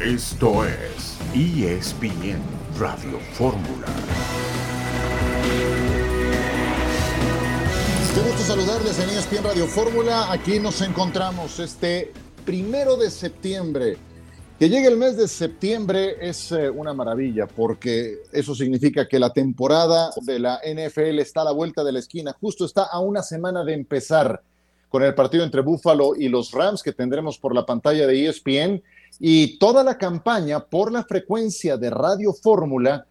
Esto es ESPN Radio Fórmula. Qué gusto saludarles en ESPN Radio Fórmula. Aquí nos encontramos este primero de septiembre. Que llegue el mes de septiembre es eh, una maravilla porque eso significa que la temporada de la NFL está a la vuelta de la esquina. Justo está a una semana de empezar con el partido entre Buffalo y los Rams que tendremos por la pantalla de ESPN y toda la campaña por la frecuencia de Radio Fórmula,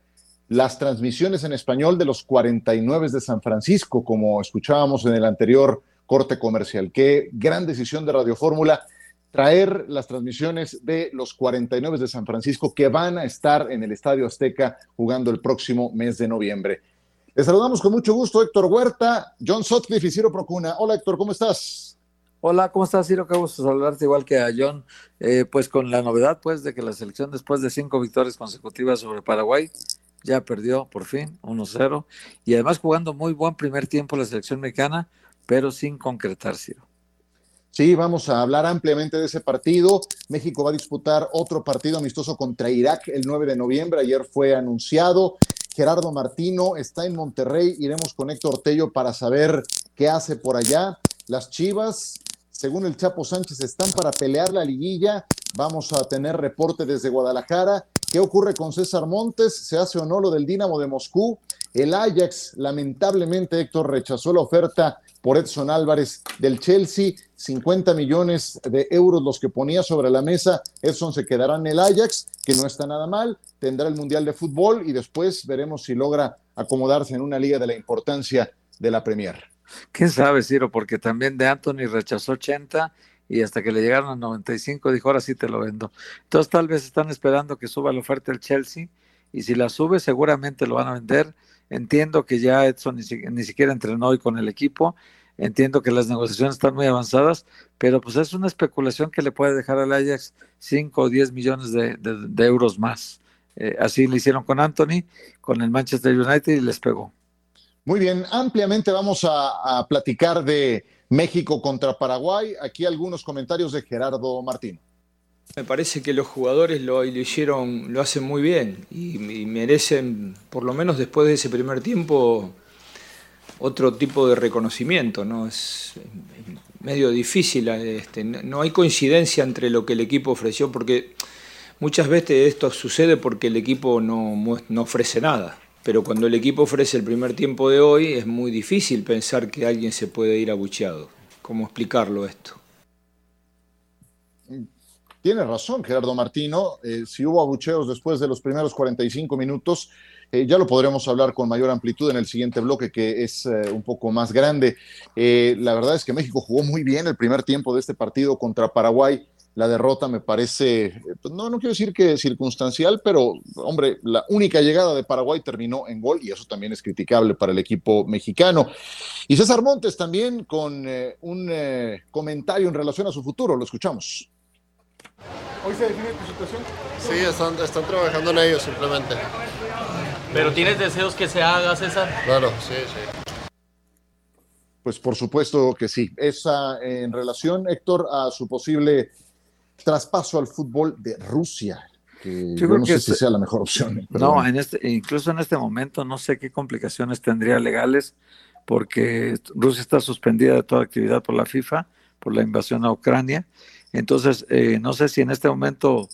las transmisiones en español de los 49 de San Francisco, como escuchábamos en el anterior corte comercial. Qué gran decisión de Radio Fórmula traer las transmisiones de los 49 de San Francisco que van a estar en el Estadio Azteca jugando el próximo mes de noviembre. Les saludamos con mucho gusto Héctor Huerta, John Sotcliffe y Ciro Procuna. Hola Héctor, ¿cómo estás? Hola, ¿cómo estás, Ciro? Qué gusto saludarte igual que a John. Eh, pues con la novedad, pues, de que la selección después de cinco victorias consecutivas sobre Paraguay ya perdió por fin 1-0 y además jugando muy buen primer tiempo la selección mexicana, pero sin concretar, Ciro. Sí, vamos a hablar ampliamente de ese partido. México va a disputar otro partido amistoso contra Irak el 9 de noviembre. Ayer fue anunciado. Gerardo Martino está en Monterrey. Iremos con Héctor Tello para saber qué hace por allá. Las Chivas, según el Chapo Sánchez, están para pelear la liguilla. Vamos a tener reporte desde Guadalajara. ¿Qué ocurre con César Montes? ¿Se hace o no lo del Dinamo de Moscú? El Ajax, lamentablemente, Héctor rechazó la oferta por Edson Álvarez del Chelsea. 50 millones de euros los que ponía sobre la mesa. Edson se quedará en el Ajax, que no está nada mal. Tendrá el Mundial de Fútbol y después veremos si logra acomodarse en una liga de la importancia de la Premier. ¿Quién sabe, Ciro? Porque también de Anthony rechazó 80 y hasta que le llegaron a 95 dijo, ahora sí te lo vendo. Entonces tal vez están esperando que suba la oferta el Chelsea y si la sube seguramente lo van a vender. Entiendo que ya Edson ni, siquiera entrenó hoy con el equipo, entiendo que las negociaciones están muy avanzadas, pero pues es una especulación que le puede dejar al Ajax 5 o 10 millones de, euros más. Eh, así lo hicieron con Anthony, con el Manchester United y les pegó. Muy bien, ampliamente vamos a, platicar de México contra Paraguay. Aquí algunos comentarios de Gerardo Martín. Me parece que los jugadores lo, hicieron, lo hacen muy bien y, merecen, por lo menos después de ese primer tiempo, otro tipo de reconocimiento. ¿no? Es medio difícil, este, no hay coincidencia entre lo que el equipo ofreció, porque muchas veces esto sucede porque el equipo no, no ofrece nada pero cuando el equipo ofrece el primer tiempo de hoy es muy difícil pensar que alguien se puede ir abucheado. ¿Cómo explicarlo esto? Tiene razón Gerardo Martino, eh, si hubo abucheos después de los primeros 45 minutos, eh, ya lo podremos hablar con mayor amplitud en el siguiente bloque, que es eh, un poco más grande. la verdad es que México jugó muy bien el primer tiempo de este partido contra Paraguay la derrota me parece, pues, no, no quiero decir que circunstancial, pero hombre, la única llegada de Paraguay terminó en gol y eso también es criticable para el equipo mexicano. Y César Montes también con eh, un eh, comentario en relación a su futuro, lo escuchamos. ¿Hoy se define tu situación? Sí, están, están trabajando en ello simplemente. ¿Pero tienes deseos que se haga, César? Claro, sí, sí. Pues por supuesto que sí. Esa en relación, Héctor, a su posible traspaso al fútbol de Rusia. Que yo, no sé si sea la mejor opción. No, en este, incluso en este momento no sé qué complicaciones tendría legales, porque Rusia está suspendida de toda actividad por la FIFA, por la invasión a Ucrania. Entonces, eh, no sé si en este momento,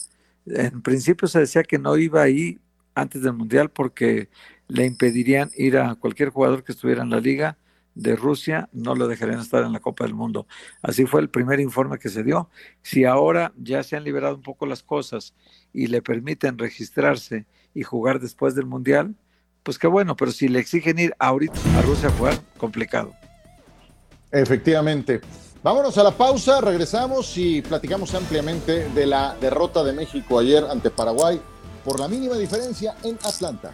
en principio se decía que no iba ahí antes del Mundial porque le impedirían ir a cualquier jugador que estuviera en la liga de Rusia no lo dejarían estar en la Copa del Mundo. Así fue el primer informe que se dio. Si ahora ya se han liberado un poco las cosas y le permiten registrarse y jugar después del Mundial, pues qué bueno, pero si le exigen ir ahorita a Rusia a jugar, complicado. Efectivamente. Vámonos a la pausa, regresamos y platicamos ampliamente de la derrota de México ayer ante Paraguay por la mínima diferencia en Atlanta.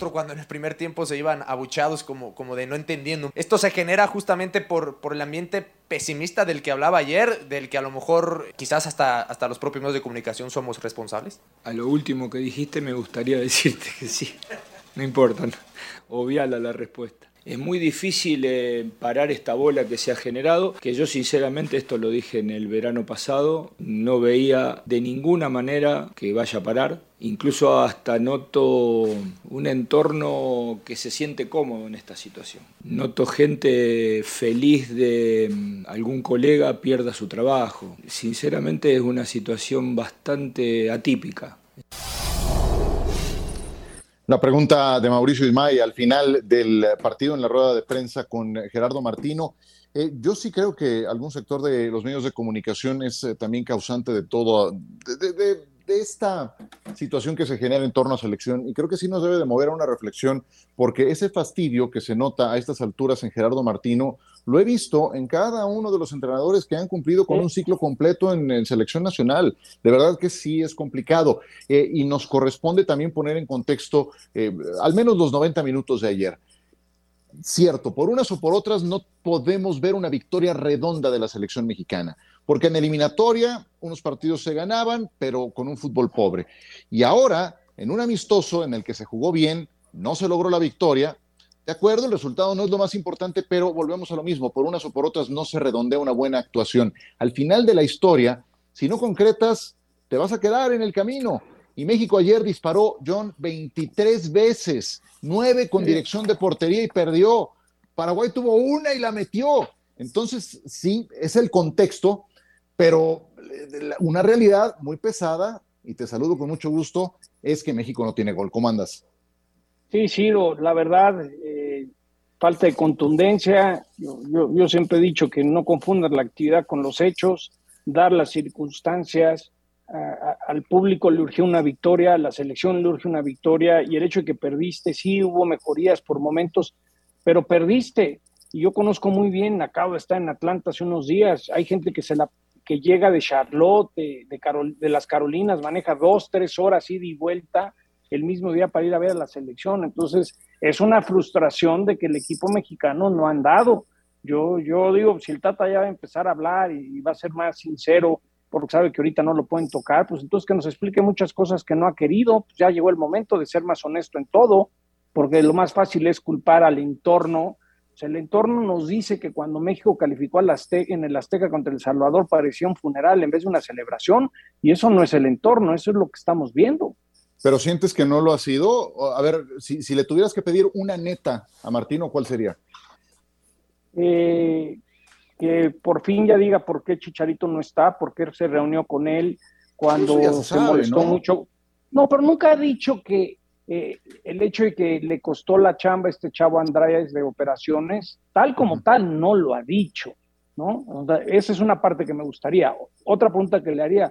Rostro cuando en el primer tiempo se iban abuchados como, como de no entendiendo. Esto se genera justamente por, por el ambiente pesimista del que hablaba ayer, del que a lo mejor quizás hasta, hasta los propios medios de comunicación somos responsables. A lo último que dijiste me gustaría decirte que sí. No importa, obviala la respuesta. Es muy difícil eh, parar esta bola que se ha generado, que yo sinceramente, esto lo dije en el verano pasado, no veía de ninguna manera que vaya a parar. Incluso hasta noto un entorno que se siente cómodo en esta situación. Noto gente feliz de mm, algún colega pierda su trabajo. Sinceramente es una situación bastante atípica. La pregunta de Mauricio Ismay al final del partido en la rueda de prensa con Gerardo Martino. Eh, yo sí creo que algún sector de los medios de comunicación es eh, también causante de todo, de, de, de esta situación que se genera en torno a selección y creo que sí nos debe de mover a una reflexión porque ese fastidio que se nota a estas alturas en Gerardo Martino lo he visto en cada uno de los entrenadores que han cumplido con un ciclo completo en, en selección nacional. De verdad que sí es complicado. Eh, y nos corresponde también poner en contexto eh, al menos los 90 minutos de ayer. Cierto, por unas o por otras no podemos ver una victoria redonda de la selección mexicana, porque en eliminatoria unos partidos se ganaban, pero con un fútbol pobre. Y ahora, en un amistoso en el que se jugó bien, no se logró la victoria. De acuerdo, el resultado no es lo más importante, pero volvemos a lo mismo, por unas o por otras no se redondea una buena actuación. Al final de la historia, si no concretas, te vas a quedar en el camino. Y México ayer disparó, John, 23 veces, 9 con dirección de portería y perdió. Paraguay tuvo una y la metió. Entonces, sí, es el contexto, pero eh, una realidad muy pesada, y te saludo con mucho gusto, es que México no tiene gol. ¿Cómo andas? Sí, Ciro, la verdad, eh, falta de contundencia. Yo, yo, siempre he dicho que no confundas la actividad con los hechos, dar las circunstancias al público le urgió una victoria, a la selección le urge una victoria y el hecho de que perdiste, sí hubo mejorías por momentos, pero perdiste. Y yo conozco muy bien, acabo de estar en Atlanta hace unos días, hay gente que se la que llega de Charlotte, de, Carol, de las Carolinas, maneja dos, tres horas ida y vuelta el mismo día para ir a ver a la selección. Entonces, es una frustración de que el equipo mexicano no ha andado. Yo, yo digo, si el Tata ya va a empezar a hablar y, y va a ser más sincero, porque sabe que ahorita no lo pueden tocar, pues entonces que nos explique muchas cosas que no ha querido, pues ya llegó el momento de ser más honesto en todo, porque lo más fácil es culpar al entorno. O sea, el entorno nos dice que cuando México calificó al Azteca, en el Azteca contra El Salvador parecía un funeral en vez de una celebración, y eso no es el entorno, eso es lo que estamos viendo. Pero sientes que no lo ha sido. A ver, si, si le tuvieras que pedir una neta a Martino, ¿cuál sería? Eh, que por fin ya diga por qué Chicharito no está, por qué se reunió con él cuando se, se, sabe, molestó ¿no? mucho. No, pero nunca ha dicho que eh, el hecho de que le costó la chamba a este chavo Andrade de operaciones, tal como uh -huh. tal, no lo ha dicho, ¿no? O sea, esa es una parte que me gustaría. Otra pregunta que le haría,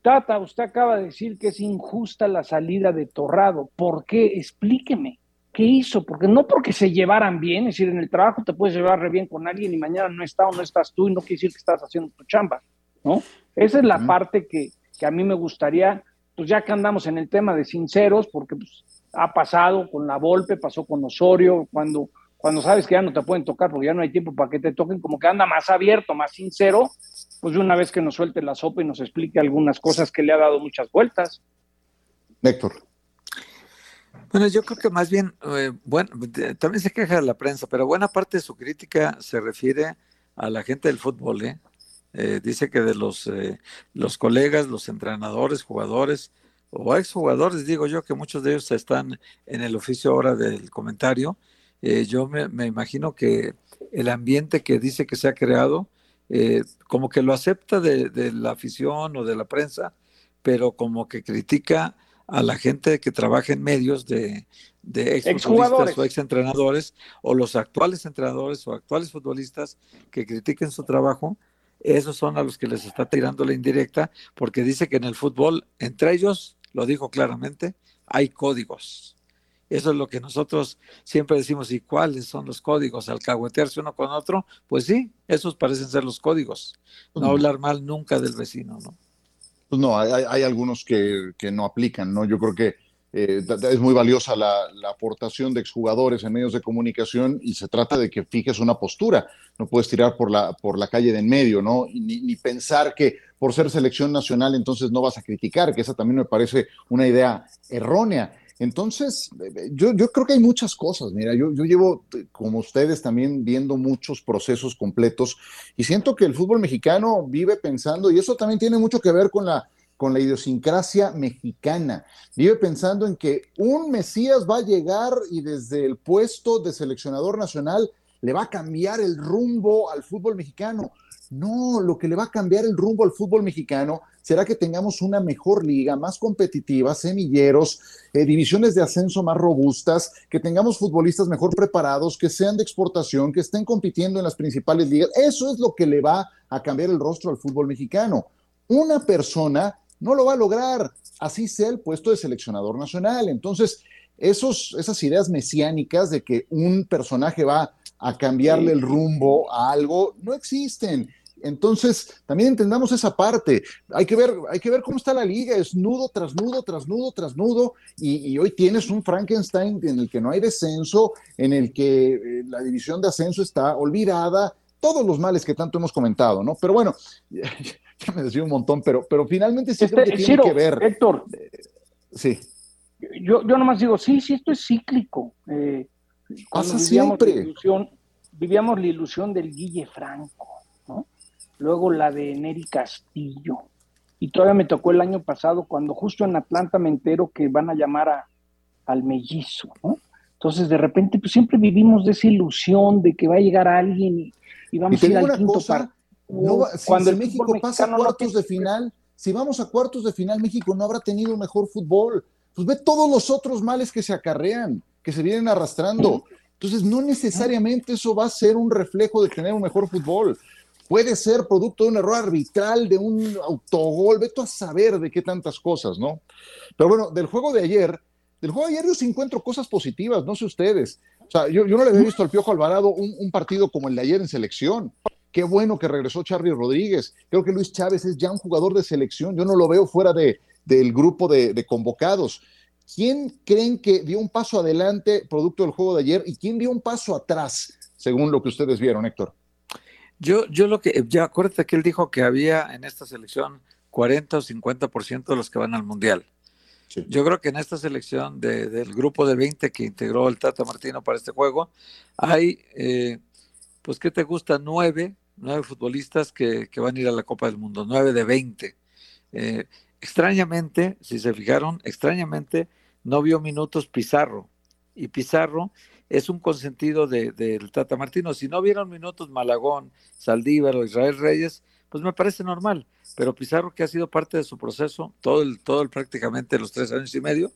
Tata, usted acaba de decir que es injusta la salida de Torrado. ¿Por qué? Explíqueme. ¿Qué hizo? Porque no porque se llevaran bien, es decir, en el trabajo te puedes llevar re bien con alguien y mañana no está o no estás tú y no quiere decir que estás haciendo tu chamba, ¿no? Esa es la uh -huh. parte que, que, a mí me gustaría, pues ya que andamos en el tema de sinceros, porque pues, ha pasado con la Volpe, pasó con Osorio, cuando, cuando sabes que ya no te pueden tocar porque ya no hay tiempo para que te toquen, como que anda más abierto, más sincero, pues de una vez que nos suelte la sopa y nos explique algunas cosas que le ha dado muchas vueltas. Héctor. Bueno, yo creo que más bien, eh, bueno, también se queja de la prensa, pero buena parte de su crítica se refiere a la gente del fútbol. ¿eh? Eh, dice que de los, eh, los colegas, los entrenadores, jugadores o exjugadores, digo yo que muchos de ellos están en el oficio ahora del comentario. Eh, yo me, me, imagino que el ambiente que dice que se ha creado, eh, como que lo acepta de, de la afición o de la prensa, pero como que critica a la gente que trabaja en medios de, de ex o ex entrenadores o los actuales entrenadores o actuales futbolistas que critiquen su trabajo, esos son a los que les está tirando la indirecta porque dice que en el fútbol, entre ellos, lo dijo claramente, hay códigos. Eso es lo que nosotros siempre decimos, ¿y cuáles son los códigos? Alcahuetearse uno con otro, pues sí, esos parecen ser los códigos. No hablar mal nunca del vecino, ¿no? pues no, hay, hay algunos que, que, no aplican, ¿no? Yo creo que eh, es muy valiosa la, aportación de exjugadores en medios de comunicación y se trata de que fijes una postura. No puedes tirar por la, por la calle de en medio, ¿no? Ni, ni, pensar que por ser selección nacional entonces no vas a criticar, que esa también me parece una idea errónea. Entonces, yo, yo creo que hay muchas cosas. Mira, yo, yo llevo, como ustedes, también viendo muchos procesos completos y siento que el fútbol mexicano vive pensando, y eso también tiene mucho que ver con la con la idiosincrasia mexicana. Vive pensando en que un Mesías va a llegar y desde el puesto de seleccionador nacional le va a cambiar el rumbo al fútbol mexicano. No, lo que le va a cambiar el rumbo al fútbol mexicano será que tengamos una mejor liga, más competitiva, semilleros, eh, divisiones de ascenso más robustas, que tengamos futbolistas mejor preparados, que sean de exportación, que estén compitiendo en las principales ligas. Eso es lo que le va a cambiar el rostro al fútbol mexicano. Una persona no lo va a lograr, así sea el puesto de seleccionador nacional. Entonces, esos, esas ideas mesiánicas de que un personaje va a cambiarle el rumbo a algo, no existen. Entonces, también entendamos esa parte. Hay que ver, hay que ver cómo está la liga, es nudo tras nudo, tras nudo, tras nudo, y, hoy tienes un Frankenstein en el que no hay descenso, en el que eh, la división de ascenso está olvidada, todos los males que tanto hemos comentado, ¿no? Pero bueno, ya me decía un montón, pero, pero finalmente sí este, que tiene que ver. Héctor. Eh, sí. Yo, yo nomás digo, sí, sí, esto es cíclico. Eh, Pasa siempre. La ilusión, vivíamos la ilusión del Guille Franco, ¿no? Luego la de Neri Castillo. Y todavía me tocó el año pasado cuando justo en Atlanta me entero que van a llamar a, al mellizo, ¿no? Entonces, de repente, pues siempre vivimos de esa ilusión de que va a llegar alguien y, y vamos a ir al quinto partido cuando el México pasa a cuartos de final, si vamos a cuartos de final, México no habrá tenido mejor fútbol. Pues ve todos los otros males que se acarrean, que se vienen arrastrando. Entonces, no necesariamente eso va a ser un reflejo de tener un mejor fútbol. Puede ser producto de un error arbitral, de un autogol, veto a saber de qué tantas cosas, ¿no? Pero bueno, del juego de ayer, del juego de ayer yo sí encuentro cosas positivas, no sé ustedes. O sea, yo, no le había visto al Piojo Alvarado un partido como el de ayer en selección. Qué bueno que regresó Charlie Rodríguez. Creo que Luis Chávez es ya un jugador de selección. Yo no lo veo fuera de, del grupo de, convocados. ¿Quién creen que dio un paso adelante producto del juego de ayer y quién dio un paso atrás, según lo que ustedes vieron, Héctor? Yo, yo lo que, ya acuérdate que él dijo que había en esta selección 40 o 50% de los que van al Mundial. Yo creo que en esta selección del grupo de 20 que integró el Tata Martino para este juego, hay eh, pues, ¿qué te gusta? Nueve, nueve futbolistas que, van a ir a la Copa del Mundo, nueve de veinte. Eh, extrañamente, si se fijaron, extrañamente no vio minutos Pizarro. Y Pizarro es un consentido del de, Tata Martino. Si no vieron minutos Malagón, Saldívar o Israel Reyes, pues me parece normal. Pero Pizarro, que ha sido parte de su proceso, todo el, todo el prácticamente los tres años y medio,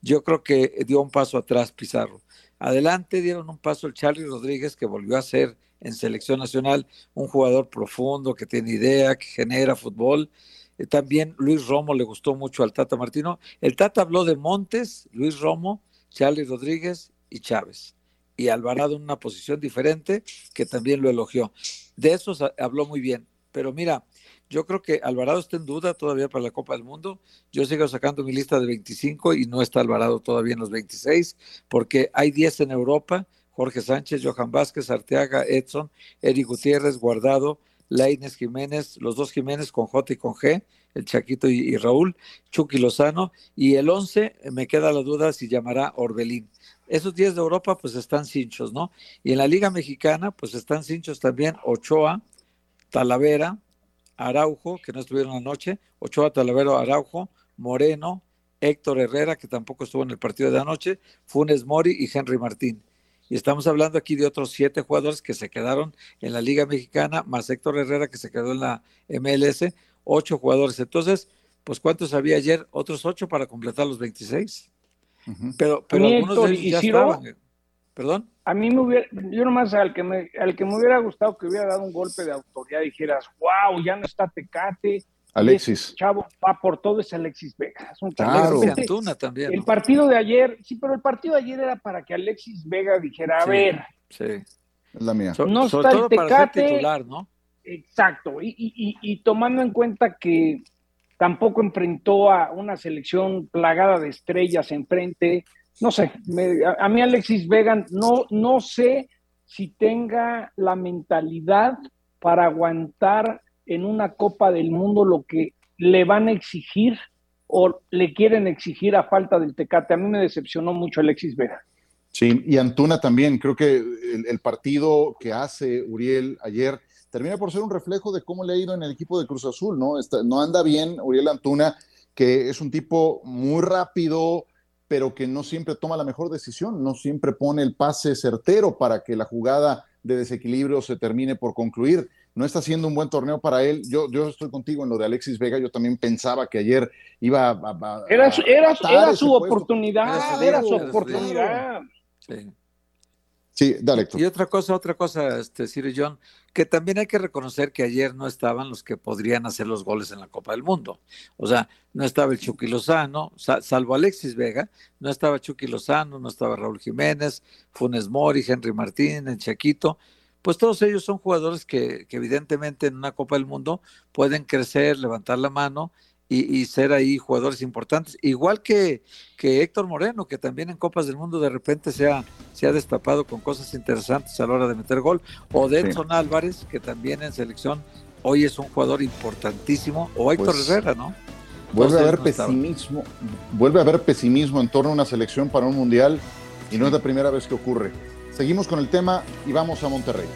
yo creo que dio un paso atrás Pizarro. Adelante dieron un paso el Charlie Rodríguez, que volvió a ser en selección nacional, un jugador profundo que tiene idea, que genera fútbol. Eh, también Luis Romo le gustó mucho al Tata Martino. El Tata habló de Montes, Luis Romo, Charlie Rodríguez y Chávez. Y Alvarado en una posición diferente que también lo elogió. De eso habló muy bien. Pero mira, yo creo que Alvarado está en duda todavía para la Copa del Mundo. Yo sigo sacando mi lista de 25 y no está Alvarado todavía en los 26 porque hay 10 en Europa Jorge Sánchez, Johan Vázquez, Arteaga, Edson, Eric Gutiérrez, Guardado, Laines Jiménez, los dos Jiménez con J y con G, el Chaquito y, Raúl, Chucky Lozano, y el 11 me queda la duda si llamará Orbelín. Esos 10 de Europa pues están cinchos, ¿no? Y en la Liga Mexicana pues están cinchos también Ochoa, Talavera, Araujo, que no estuvieron anoche, Ochoa, Talavera, Araujo, Moreno, Héctor Herrera, que tampoco estuvo en el partido de anoche, Funes Mori y Henry Martín. Y estamos hablando aquí de otros siete jugadores que se quedaron en la Liga Mexicana, más Héctor Herrera que se quedó en la MLS, ocho jugadores. Entonces, pues ¿cuántos había ayer? Otros ocho para completar los 26. Pero, pero algunos de ellos ya estaban. ¿Perdón? A mí me hubiera, yo nomás al que me, al que me hubiera gustado que hubiera dado un golpe de autoridad, dijeras, wow, ya no está Tecate, Alexis. chavo va por todo es Alexis Vega. Es un claro. también. El partido de ayer, sí, pero el partido de ayer era para que Alexis Vega dijera, a ver. Sí. Es la mía. no está el Tecate. ¿no? Exacto. Y, y, y, tomando en cuenta que tampoco enfrentó a una selección plagada de estrellas enfrente. No sé, a, mí Alexis Vega no, no sé si tenga la mentalidad para aguantar en una Copa del Mundo lo que le van a exigir o le quieren exigir a falta del Tecate. A mí me decepcionó mucho Alexis Vega. Sí, y Antuna también. Creo que el, partido que hace Uriel ayer termina por ser un reflejo de cómo le ha ido en el equipo de Cruz Azul, ¿no? no anda bien Uriel Antuna, que es un tipo muy rápido, pero que no siempre toma la mejor decisión, no siempre pone el pase certero para que la jugada de desequilibrio se termine por concluir. No está haciendo un buen torneo para él. Yo, yo estoy contigo en lo de Alexis Vega. Yo también pensaba que ayer iba a. era, era su oportunidad. Era su oportunidad. Sí. dale. Y otra cosa, otra cosa, este, Sir John, que también hay que reconocer que ayer no estaban los que podrían hacer los goles en la Copa del Mundo. O sea, no estaba el Chucky Lozano, salvo Alexis Vega, no estaba Chucky Lozano, no estaba Raúl Jiménez, Funes Mori, Henry Martín, el Chaquito. Pues todos ellos son jugadores que, que evidentemente en una Copa del Mundo pueden crecer, levantar la mano y, ser ahí jugadores importantes. Igual que, que Héctor Moreno, que también en Copas del Mundo de repente se ha, se ha destapado con cosas interesantes a la hora de meter gol. O Denson Álvarez, que también en selección hoy es un jugador importantísimo. O Héctor pues, Herrera, ¿no? Vuelve a haber pesimismo, vuelve a haber pesimismo en torno a una selección para un mundial y no es la primera vez que ocurre. Seguimos con el tema y vamos a Monterrey.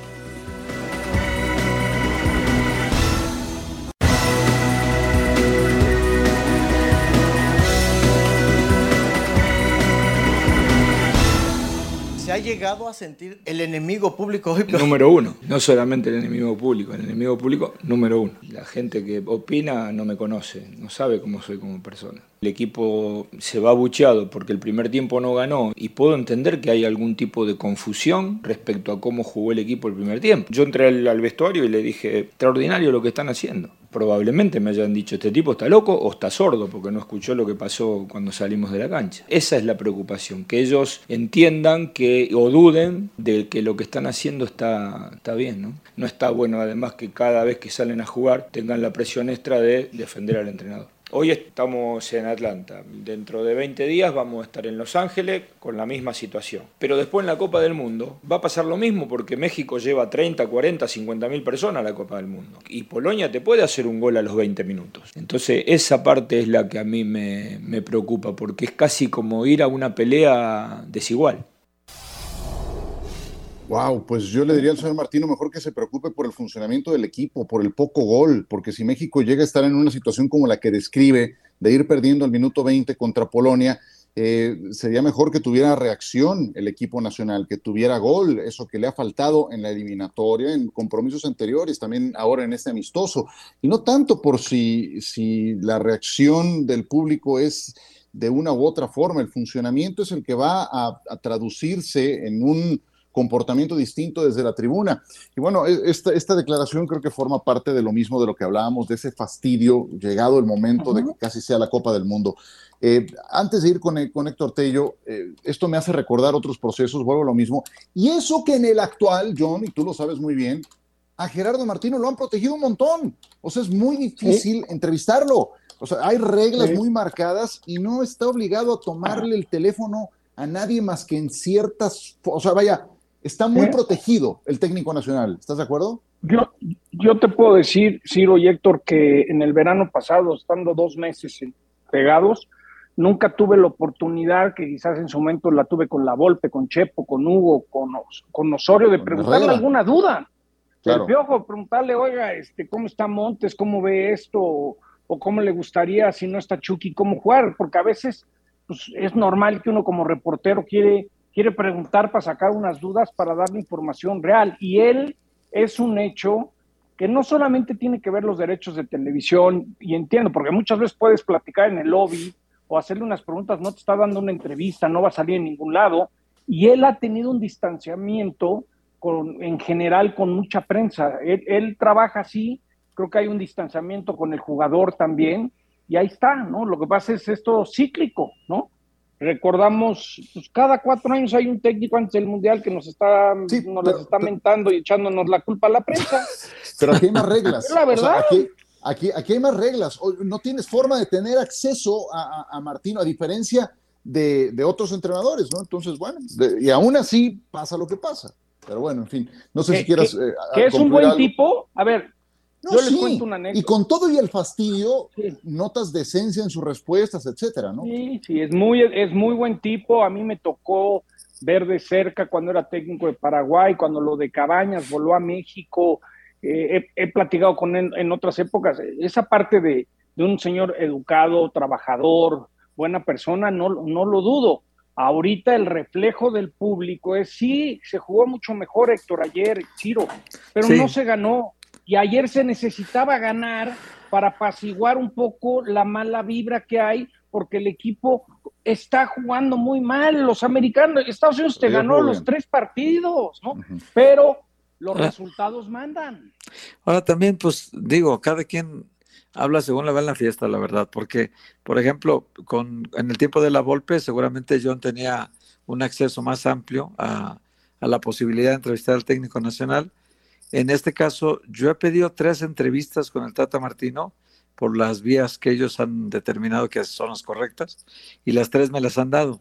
Llegado a sentir el enemigo público hoy? Número uno, no solamente el enemigo público, el enemigo público número uno. La gente que opina no me conoce, no sabe cómo soy como persona. El equipo se va bucheado porque el primer tiempo no ganó y puedo entender que hay algún tipo de confusión respecto a cómo jugó el equipo el primer tiempo. Yo entré al, vestuario y le dije, extraordinario lo que están haciendo. Probablemente me hayan dicho, este tipo está loco o está sordo porque no escuchó lo que pasó cuando salimos de la cancha. Esa es la preocupación, que ellos entiendan que o duden de que lo que están haciendo está, está bien. ¿no? no está bueno además que cada vez que salen a jugar tengan la presión extra de defender al entrenador. Hoy estamos en Atlanta. Dentro de 20 días vamos a estar en Los Ángeles con la misma situación. Pero después en la Copa del Mundo va a pasar lo mismo porque México lleva 30, 40, 50 mil personas a la Copa del Mundo. Y Polonia te puede hacer un gol a los 20 minutos. Entonces esa parte es la que a mí me, me preocupa porque es casi como ir a una pelea desigual. Wow, pues yo le diría al señor Martino mejor que se preocupe por el funcionamiento del equipo, por el poco gol, porque si México llega a estar en una situación como la que describe, de ir perdiendo al minuto 20 contra Polonia, eh, sería mejor que tuviera reacción el equipo nacional, que tuviera gol, eso que le ha faltado en la eliminatoria, en compromisos anteriores, también ahora en este amistoso. Y no tanto por si, si la reacción del público es de una u otra forma, el funcionamiento es el que va a traducirse en un comportamiento distinto desde la tribuna. Y bueno, e, esta, esta declaración creo que forma parte de lo mismo de lo que hablábamos, de ese fastidio, llegado el momento de que casi sea la Copa del Mundo. Eh, antes de ir con, con Héctor Tello, eh, esto me hace recordar otros procesos, vuelvo a lo mismo. Y eso que en el actual, John, y tú lo sabes muy bien, a Gerardo Martino lo han protegido un montón. O sea, es muy difícil entrevistarlo. O sea, hay reglas muy marcadas y no está obligado a tomarle el teléfono a nadie más que en ciertas, o sea, vaya, Está muy protegido el técnico nacional, ¿estás de acuerdo? Yo, yo te puedo decir, Ciro y Héctor, que en el verano pasado, estando dos meses pegados, nunca tuve la oportunidad, que quizás en su momento la tuve con la Volpe, con Chepo, con Hugo, con, con Osorio, de preguntarle alguna duda. Claro. El piojo, preguntarle, oiga, este, ¿cómo está Montes? ¿Cómo ve esto? O, cómo le gustaría, si no está Chucky, cómo jugar? Porque a veces pues, es normal que uno como reportero quiere quiere preguntar para sacar unas dudas, para darle información real. Y él es un hecho que no solamente tiene que ver los derechos de televisión, y entiendo, porque muchas veces puedes platicar en el lobby o hacerle unas preguntas, no te está dando una entrevista, no va a salir en ningún lado, y él ha tenido un distanciamiento con, en general con mucha prensa. Él, él trabaja así, creo que hay un distanciamiento con el jugador también, y ahí está, ¿no? Lo que pasa es esto cíclico, ¿no? Recordamos, pues cada cuatro años hay un técnico antes del Mundial que nos está, nos está mentando y echándonos la culpa a la prensa. Pero aquí hay más reglas. la verdad. Aquí, aquí hay más reglas. No tienes forma de tener acceso a, a, Martino, a diferencia de, de, otros entrenadores, ¿no? Entonces, bueno, y aún así pasa lo que pasa. Pero bueno, en fin, no sé si quieras. Eh, ¿Que es un buen tipo? A ver, yo les cuento una anécdota. Y con todo y el fastidio, notas de esencia en sus respuestas, etcétera, ¿no? Sí, sí, es muy, es muy buen tipo. A mí me tocó ver de cerca cuando era técnico de Paraguay, cuando lo de Cabañas voló a México. Eh, he, platicado con él en otras épocas. Esa parte de, de, un señor educado, trabajador, buena persona, no, no lo dudo. Ahorita el reflejo del público es sí, se jugó mucho mejor Héctor ayer, Chiro, pero no se ganó. Y ayer se necesitaba ganar para apaciguar un poco la mala vibra que hay, porque el equipo está jugando muy mal. Los americanos, Estados Unidos te ganó los tres partidos, ¿no? Pero los resultados mandan. Ahora también, pues digo, cada quien habla según la va en la fiesta, la verdad, porque, por ejemplo, con, en el tiempo de la Volpe, seguramente John tenía un acceso más amplio a, a la posibilidad de entrevistar al técnico nacional. En este caso, yo he pedido tres entrevistas con el Tata Martino por las vías que ellos han determinado que son las correctas y las tres me las han dado.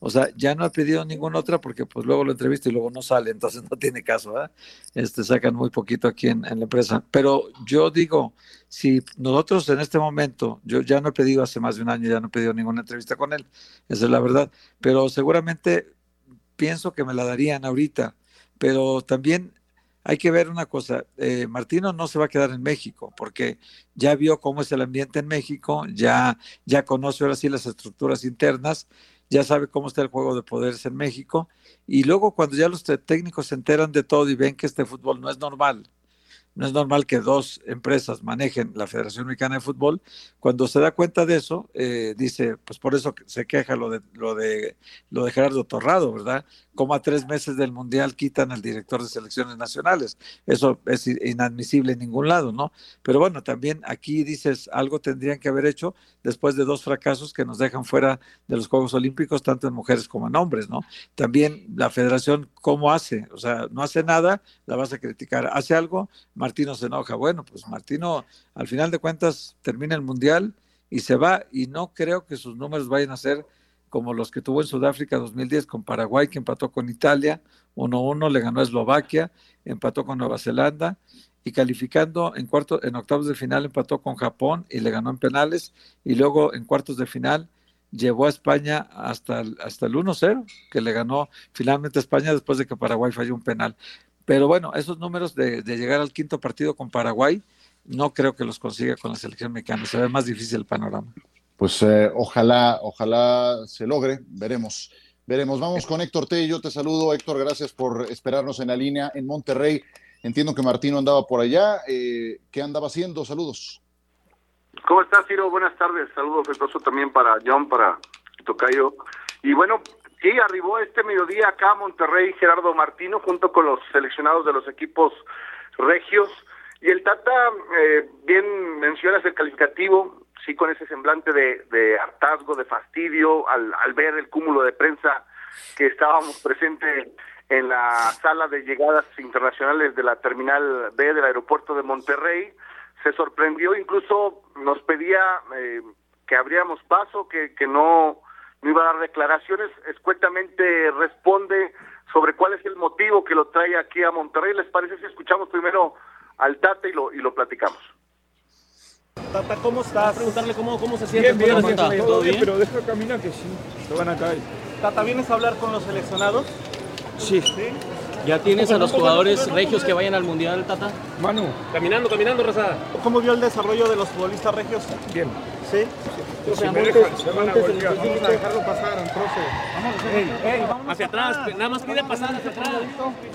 O sea, ya no he pedido ninguna otra porque pues luego lo entrevisto y luego no sale, entonces no tiene caso, ¿eh? Este, sacan muy poquito aquí en, en, la empresa. Pero yo digo, si nosotros en este momento, yo ya no he pedido hace más de un año, ya no he pedido ninguna entrevista con él, esa es la verdad, pero seguramente pienso que me la darían ahorita, pero también hay que ver una cosa, eh, Martino no se va a quedar en México porque ya vio cómo es el ambiente en México, ya, ya conoce ahora sí las estructuras internas, ya sabe cómo está el juego de poderes en México y luego cuando ya los técnicos se enteran de todo y ven que este fútbol no es normal, no es normal que dos empresas manejen la Federación Mexicana de Fútbol. Cuando se da cuenta de eso, eh, dice, pues por eso se queja lo de, lo de, lo de Gerardo Torrado, ¿verdad? Como a tres meses del Mundial quitan al director de selecciones nacionales. Eso es inadmisible en ningún lado, ¿no? Pero bueno, también aquí dices, algo tendrían que haber hecho después de dos fracasos que nos dejan fuera de los Juegos Olímpicos, tanto en mujeres como en hombres, ¿no? También la federación, ¿cómo hace? O sea, no hace nada, la vas a criticar. ¿Hace algo? Martino se enoja. Bueno, pues Martino al final de cuentas termina el Mundial y se va y no creo que sus números vayan a ser como los que tuvo en Sudáfrica 2010 con Paraguay, que empató con Italia, 1-1, le ganó a Eslovaquia, empató con Nueva Zelanda y calificando en cuarto, en octavos de final empató con Japón y le ganó en penales y luego en cuartos de final llevó a España hasta el, hasta el 1-0, que le ganó finalmente España después de que Paraguay falló un penal. Pero bueno, esos números de, llegar al quinto partido con Paraguay, no creo que los consiga con la selección mexicana. Se ve más difícil el panorama. Pues eh, ojalá, ojalá se logre, veremos. Veremos. Vamos con Héctor T. Yo te saludo, Héctor. Gracias por esperarnos en la línea en Monterrey. Entiendo que Martino andaba por allá. Eh, ¿Qué andaba haciendo? Saludos. ¿Cómo estás, Ciro? Buenas tardes. Saludos afectuoso también para John, para Tocayo. Y bueno, Sí, arribó este mediodía acá a Monterrey Gerardo Martino junto con los seleccionados de los equipos regios. Y el Tata, eh, bien mencionas el calificativo, sí con ese semblante de, hartazgo, de fastidio, al, ver el cúmulo de prensa que estábamos presentes en la sala de llegadas internacionales de la Terminal B del aeropuerto de Monterrey. Se sorprendió, incluso nos pedía eh, que abríamos paso, que, que no no iba a dar declaraciones, escuetamente responde sobre cuál es el motivo que lo trae aquí a Monterrey. ¿Les parece si escuchamos primero al Tata y lo, y lo platicamos? Tata, ¿cómo estás? Preguntarle cómo, cómo se siente. Bien, bien, ¿Todo, bien, pero deja caminar que sí, se van a caer. Tata, ¿vienes a hablar con los seleccionados? Sí. ¿Sí? ¿Ya tienes a los jugadores regios que vayan al Mundial, Tata? Manu. Caminando, caminando, Rosada. ¿Cómo vio el desarrollo de los futbolistas regios? Bien. ¿Sí? O sea, Montes, Montes, vamos a dejarlo pasar, profe. Vamos, hey, vamos hacia atrás, nada más pide pasar hacia atrás.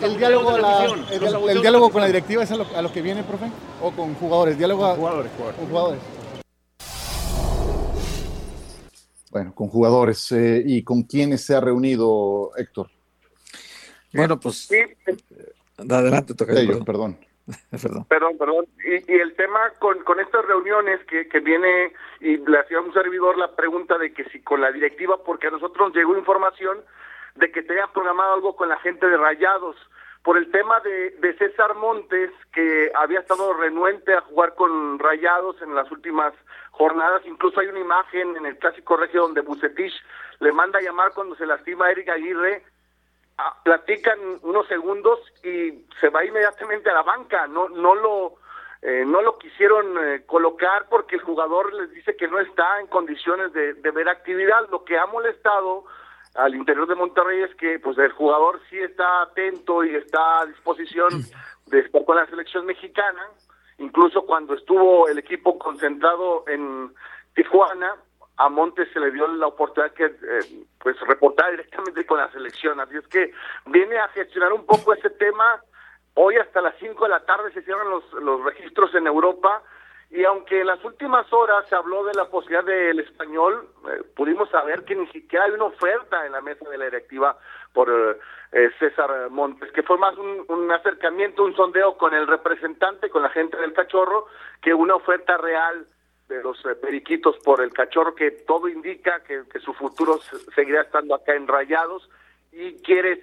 El diálogo, la, el, el, diálogo con la directiva es a lo, a lo, que viene, profe, o con jugadores, diálogo con jugadores, jugadores. Con jugadores. Bueno, con jugadores. Eh, ¿Y con quiénes se ha reunido Héctor? Bueno, pues. Sí. Adelante, toca. Ellos, perdón. perdón. Perdón. Y, y, el tema con, con estas reuniones que, que viene, y le hacía un servidor la pregunta de que si con la directiva, porque a nosotros llegó información de que te hayas programado algo con la gente de Rayados por el tema de, de César Montes, que había estado renuente a jugar con Rayados en las últimas jornadas. Incluso hay una imagen en el Clásico Regio donde Bucetich le manda a llamar cuando se lastima a Eric Aguirre. Platican unos segundos y se va inmediatamente a la banca. No, no lo eh, no lo quisieron eh, colocar porque el jugador les dice que no está en condiciones de, de, ver actividad. Lo que ha molestado al interior de Monterrey es que pues el jugador sí está atento y está a disposición de estar con la selección mexicana. Incluso cuando estuvo el equipo concentrado en Tijuana, a Montes se le dio la oportunidad que eh, pues reportar directamente con la selección. Así es que viene a gestionar un poco ese tema Hoy hasta las 5 de la tarde se cierran los, los registros en Europa y aunque en las últimas horas se habló de la posibilidad del español, eh, pudimos saber que ni siquiera hay una oferta en la mesa de la directiva por eh, César Montes, que fue más un, acercamiento, un sondeo con el representante, con la gente del cachorro, que una oferta real de los eh, periquitos por el cachorro, que todo indica que, que su futuro seguirá estando acá en Rayados y quiere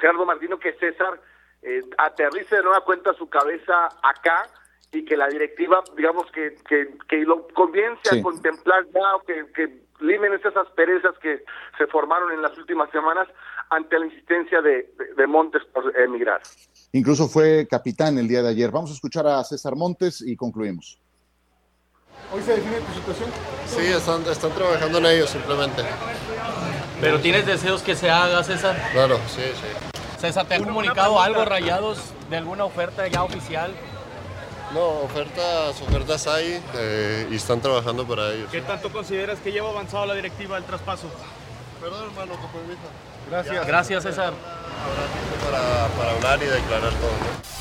Gerardo Martino que César eh, aterrice de nueva cuenta su cabeza acá y que la directiva, digamos, que, que, que lo comience a contemplar ya, o que, que limen esas asperezas que se formaron en las últimas semanas ante la insistencia de, de, de Montes por emigrar. Incluso fue capitán el día de ayer. Vamos a escuchar a César Montes y concluimos. ¿Hoy se define tu situación? Sí, están, están trabajando en ello simplemente. ¿Pero tienes deseos que se haga, César? Claro, sí, sí. César, ¿te han comunicado algo rayados de alguna oferta ya oficial? No, ofertas, ofertas hay eh, y están trabajando para ellos. ¿Qué tanto consideras que lleva avanzado la directiva del traspaso? Perdón, hermano, te permito. Gracias. Gracias, César. Para, para hablar y declarar todo. ¿no?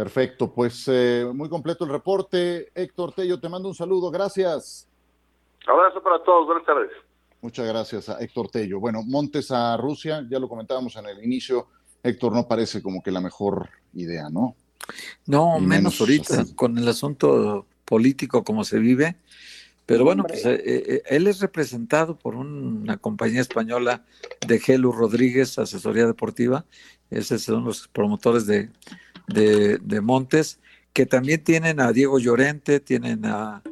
Perfecto, pues eh, muy completo el reporte. Héctor Tello, te mando un saludo. Gracias. Abrazo para todos. Buenas tardes. Muchas gracias a Héctor Tello. Bueno, Montes a Rusia, ya lo comentábamos en el inicio. Héctor, no parece como que la mejor idea, ¿no? No, menos, menos ahorita, así. con el asunto político como se vive. Pero bueno, pues eh, eh, él es representado por una compañía española de Gelu Rodríguez, asesoría deportiva. Esos son los promotores de, de, de Montes, que también tienen a Diego Llorente, tienen a,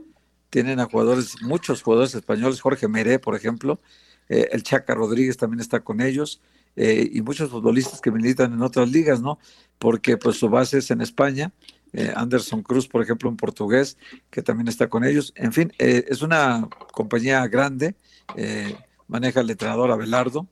tienen a jugadores, muchos jugadores españoles, Jorge Meré, por ejemplo, eh, el Chaca Rodríguez también está con ellos, eh, y muchos futbolistas que militan en otras ligas, ¿no? Porque pues su base es en España, eh, Anderson Cruz, por ejemplo, un portugués, que también está con ellos. En fin, eh, es una compañía grande, maneja el entrenador Abelardo,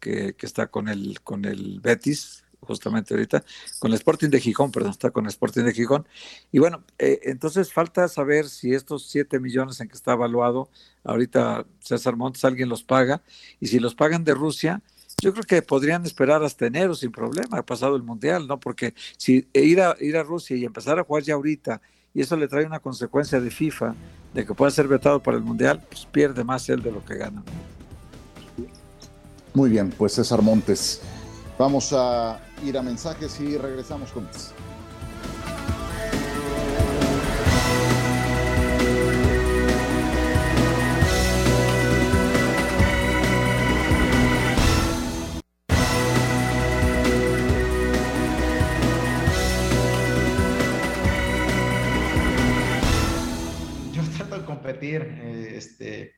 que, que está con el, con el Betis, justamente ahorita, con el Sporting de Gijón, perdón, está con el Sporting de Gijón. Y bueno, eh, entonces falta saber si estos 7 millones en que está evaluado ahorita César Montes, alguien los paga, y si los pagan de Rusia, yo creo que podrían esperar hasta enero sin problema, ha pasado el Mundial, ¿no? Porque si ir a, ir a Rusia y empezar a jugar ya ahorita, y eso le trae una consecuencia de FIFA, de que pueda ser vetado para el Mundial, pues pierde más él de lo que gana. Muy bien, pues César Montes. Vamos a ir a mensajes y regresamos con más. Yo de competir, eh, este,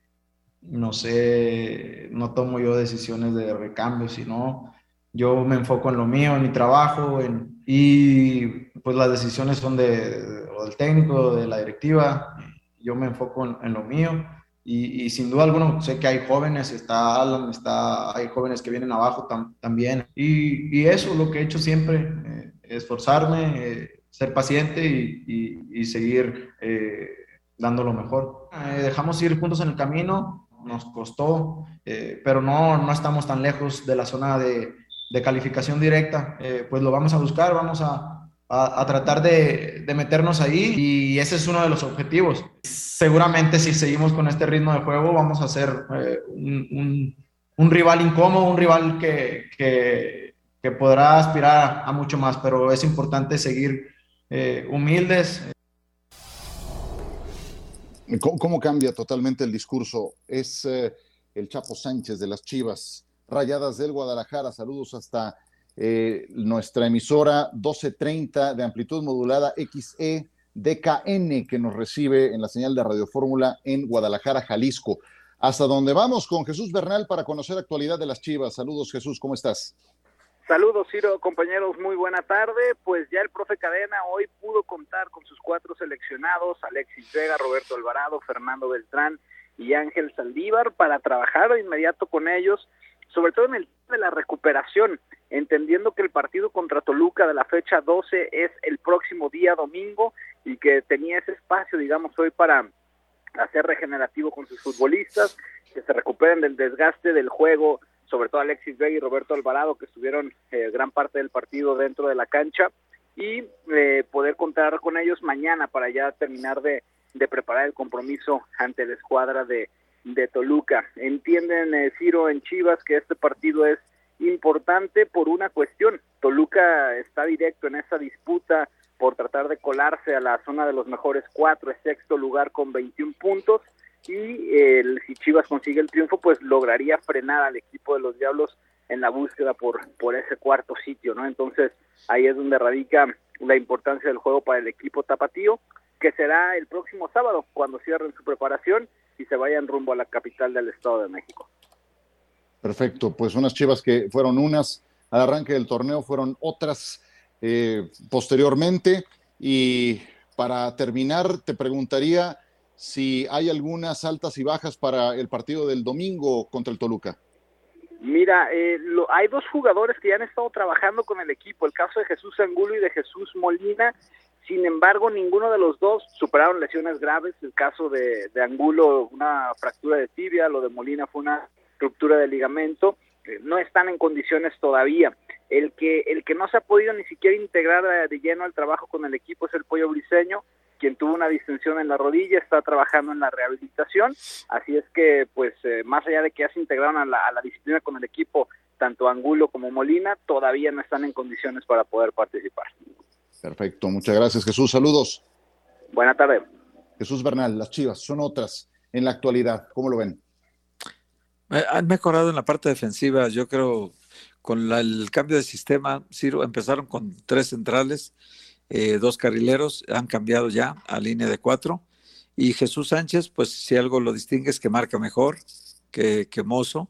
no sé, no tomo yo decisiones de recambio, sino yo me enfoco en lo mío, en mi trabajo, en, y pues las decisiones son de, o del técnico, de la directiva, yo me enfoco en, en lo mío. Y, y, sin duda alguna sé que hay jóvenes, está Alan, está, hay jóvenes que vienen abajo tam, también. Y, y, eso es lo que he hecho siempre, eh, esforzarme, eh, ser paciente y, y, y seguir eh, dando lo mejor. Eh, dejamos ir juntos en el camino, nos costó, eh, pero no, no estamos tan lejos de la zona de, de calificación directa. Eh, pues lo vamos a buscar, vamos a, a, tratar de, de, meternos ahí y ese es uno de los objetivos. Seguramente si seguimos con este ritmo de juego vamos a ser eh, un, un, rival incómodo, un rival que, que, que podrá aspirar a, mucho más, pero es importante seguir eh, humildes. ¿Cómo, ¿Cómo, cambia totalmente el discurso? Es el Chapo Sánchez de las Chivas Rayadas del Guadalajara. Saludos hasta eh, nuestra emisora 1230 de amplitud modulada XE DKN que nos recibe en la señal de Radio Fórmula en Guadalajara, Jalisco. Hasta donde vamos con Jesús Bernal para conocer actualidad de las Chivas. Saludos Jesús, ¿cómo estás? Saludos, Ciro, compañeros, muy buena tarde. Pues ya el profe Cadena hoy pudo contar con sus cuatro seleccionados, Alexis Vega, Roberto Alvarado, Fernando Beltrán y Ángel Saldívar, para trabajar de inmediato con ellos, sobre todo en el de la recuperación, entendiendo que el partido contra Toluca de la fecha 12 es el próximo día domingo y que tenía ese espacio, digamos, hoy para hacer regenerativo con sus futbolistas, que se recuperen del desgaste del juego sobre todo Alexis Vega y Roberto Alvarado, que estuvieron eh, gran parte del partido dentro de la cancha, y eh, poder contar con ellos mañana para ya terminar de, preparar el compromiso ante la escuadra de, de Toluca. Entienden, eh, Ciro, en Chivas, que este partido es importante por una cuestión. Toluca está directo en esa disputa por tratar de colarse a la zona de los mejores cuatro, es sexto lugar con 21 puntos y el, si Chivas consigue el triunfo, pues lograría frenar al equipo de los Diablos en la búsqueda por, por ese cuarto sitio, ¿no? Entonces ahí es donde radica la importancia del juego para el equipo tapatío, que será el próximo sábado cuando cierren su preparación y se vayan rumbo a la capital del Estado de México. Perfecto, pues unas Chivas que fueron unas al arranque del torneo, fueron otras eh, posteriormente y para terminar te preguntaría si hay algunas altas y bajas para el partido del domingo contra el Toluca. Mira, eh, hay dos jugadores que ya han estado trabajando con el equipo, el caso de Jesús Angulo y de Jesús Molina. Sin embargo, ninguno de los dos superaron lesiones graves. El caso de, de Angulo, una fractura de tibia, lo de Molina fue una ruptura de ligamento. Eh, no están en condiciones todavía. El que, el que no se ha podido ni siquiera integrar eh, de lleno al trabajo con el equipo es el Pollo Briseño quien tuvo una distensión en la rodilla, está trabajando en la rehabilitación, así es que pues eh, más allá de que ya se integraron a la, disciplina con el equipo, tanto Angulo como Molina, todavía no están en condiciones para poder participar. Perfecto, muchas gracias Jesús, saludos. Buena tarde. Jesús Bernal, las Chivas son otras en la actualidad, ¿cómo lo ven? Han mejorado en la parte defensiva, yo creo, con el cambio de sistema, Ciro, empezaron con tres centrales, eh, dos carrileros, han cambiado ya a línea de cuatro. Y Jesús Sánchez, pues si algo lo distingue es que marca mejor que, que Mozo.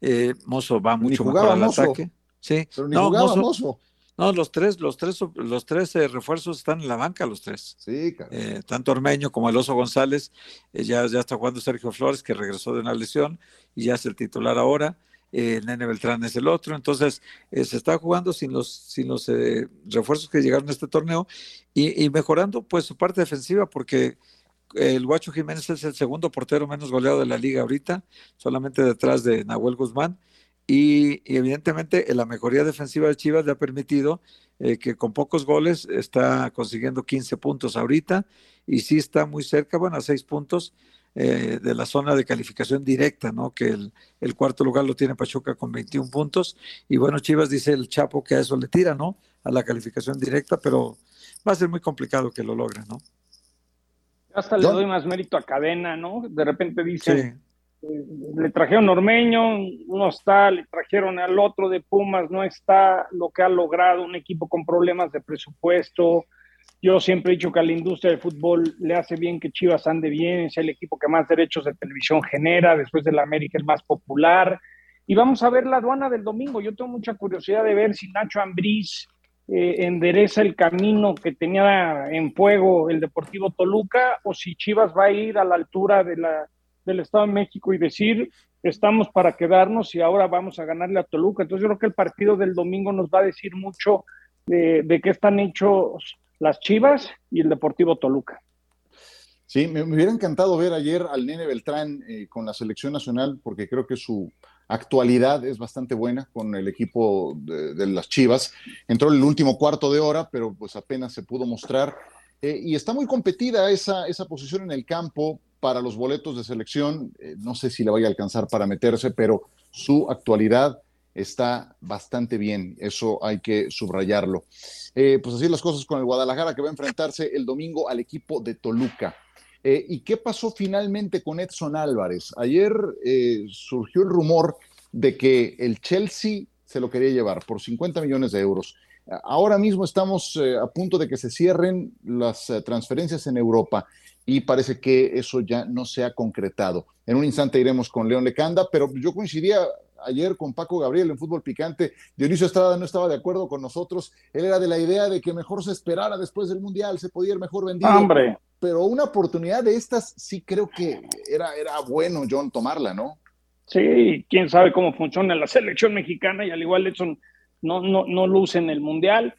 Eh, Mozo va mucho mejor al ataque. Sí, no, Mozo, No, los tres, los tres, los tres eh, refuerzos están en la banca, los tres. Sí, tanto Ormeño como el Oso González, ya, ya está jugando Sergio Flores, que regresó de una lesión y ya es el titular ahora. Eh, Nene Beltrán es el otro, entonces eh, se está jugando sin los, sin los eh, refuerzos que llegaron a este torneo y, mejorando pues su parte defensiva porque el Guacho Jiménez es el segundo portero menos goleado de la liga ahorita, solamente detrás de Nahuel Guzmán y, evidentemente la mejoría defensiva de Chivas le ha permitido eh, que con pocos goles está consiguiendo 15 puntos ahorita y sí está muy cerca, bueno, a 6 puntos eh, de la zona de calificación directa, ¿no? Que el, cuarto lugar lo tiene Pachuca con 21 puntos. Y bueno, Chivas dice el Chapo que a eso le tira, ¿no? A la calificación directa, pero va a ser muy complicado que lo logre, ¿no? Hasta le doy más mérito a Cadena, ¿no? De repente dice, eh, le trajeron Ormeño, no está, le trajeron al otro de Pumas, no está, lo que ha logrado un equipo con problemas de presupuesto, yo siempre he dicho que a la industria del fútbol le hace bien que Chivas ande bien, es el equipo que más derechos de televisión genera, después de la América el más popular. Y vamos a ver la aduana del domingo. Yo tengo mucha curiosidad de ver si Nacho Ambriz eh, endereza el camino que tenía en fuego el Deportivo Toluca o si Chivas va a ir a la altura de la, del Estado de México y decir estamos para quedarnos y ahora vamos a ganarle a Toluca. Entonces yo creo que el partido del domingo nos va a decir mucho de, qué están hechos las Chivas y el Deportivo Toluca. Sí, me, hubiera encantado ver ayer al Nene Beltrán eh, con la selección nacional, porque creo que su actualidad es bastante buena con el equipo de, las Chivas. Entró en el último cuarto de hora, pero pues apenas se pudo mostrar. Eh, y está muy competida esa, esa posición en el campo para los boletos de selección. Eh, no sé si le vaya a alcanzar para meterse, pero su actualidad está bastante bien. Eso hay que subrayarlo. Eh, pues así las cosas con el Guadalajara que va a enfrentarse el domingo al equipo de Toluca. Eh, ¿Y qué pasó finalmente con Edson Álvarez? Ayer surgió el rumor de que el Chelsea se lo quería llevar por 50 millones de euros. Ahora mismo estamos eh, a punto de que se cierren las eh, transferencias en Europa y parece que eso ya no se ha concretado. En un instante iremos con León Lecanda, pero yo coincidía ayer con Paco Gabriel en Fútbol Picante. Dionisio Estrada no estaba de acuerdo con nosotros. Él era de la idea de que mejor se esperara después del Mundial, se podía ir mejor vendido. Hombre. Pero una oportunidad de estas sí creo que era, era bueno, John, tomarla, ¿no? Sí, quién sabe cómo funciona la selección mexicana y al igual Edson no, no, no luce en el Mundial.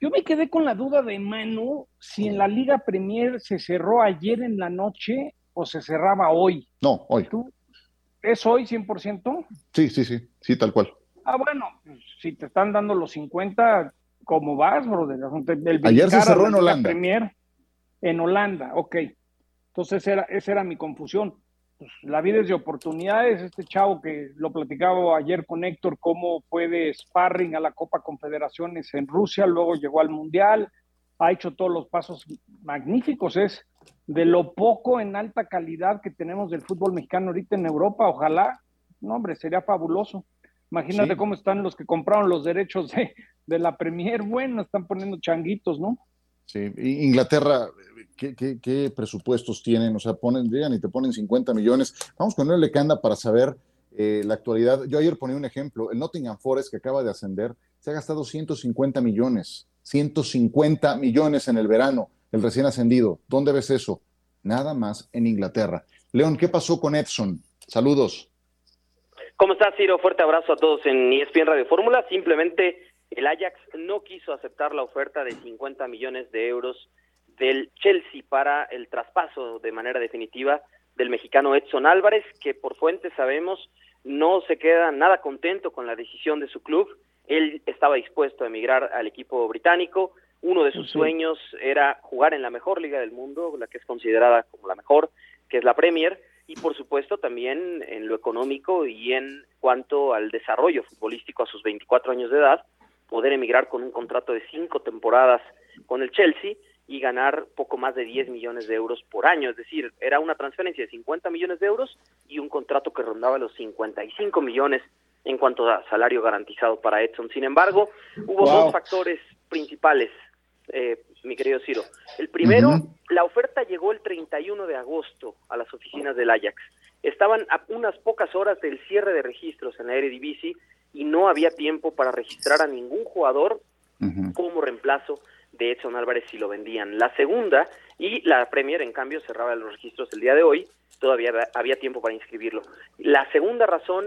Yo me quedé con la duda de Manu si en la Liga Premier se cerró ayer en la noche o se cerraba hoy. No, hoy. ¿Tú? ¿Es hoy 100%? Sí, sí, sí, sí, tal cual. Ah, bueno, pues, si te están dando los 50, ¿cómo vas, brother? El Ayer se cerró en Holanda. Premier, en Holanda, ok. Entonces era, esa era mi confusión. Pues, la vida es de oportunidades. Este chavo que lo platicaba ayer con Héctor, cómo fue de sparring a la Copa Confederaciones en Rusia, luego llegó al Mundial, ha hecho todos los pasos magníficos. Es de lo poco en alta calidad que tenemos del fútbol mexicano ahorita en Europa. Ojalá, no, hombre, sería fabuloso. Imagínate Sí. cómo están los que compraron los derechos de, de la Premier. Bueno, están poniendo changuitos, ¿no? Sí, Inglaterra, ¿qué, qué, qué presupuestos tienen? O sea, ponen, llegan y te ponen 50 millones. Vamos con León Lecanda para saber eh, la actualidad. Yo ayer ponía un ejemplo. El Nottingham Forest, que acaba de ascender, se ha gastado 150 millones. 150 millones en el verano, el recién ascendido. ¿Dónde ves eso? Nada más en Inglaterra. León, ¿qué pasó con Edson? Saludos. ¿Cómo estás, Ciro? Fuerte abrazo a todos en ESPN Radio Fórmula. Simplemente el Ajax no quiso aceptar la oferta de 50 millones de euros del Chelsea para el traspaso de manera definitiva del mexicano Edson Álvarez, que por fuentes sabemos no se queda nada contento con la decisión de su club. Él estaba dispuesto a emigrar al equipo británico. Uno de sus Sí. sueños era jugar en la mejor liga del mundo, la que es considerada como la mejor, que es la Premier, y por supuesto también en lo económico y en cuanto al desarrollo futbolístico a sus 24 años de edad, poder emigrar con un contrato de cinco temporadas con el Chelsea y ganar poco más de 10 millones de euros por año. Es decir, era una transferencia de 50 millones de euros y un contrato que rondaba los 55 millones en cuanto a salario garantizado para Edson. Sin embargo, hubo Wow. dos factores principales, eh, mi querido Ciro. El primero, la oferta llegó el 31 de agosto a las oficinas del Ajax. Estaban a unas pocas horas del cierre de registros en la Eredivisie y no había tiempo para registrar a ningún jugador como reemplazo de Edson Álvarez si lo vendían. La segunda, y la Premier en cambio cerraba los registros el día de hoy, todavía había- tiempo para inscribirlo. La segunda razón,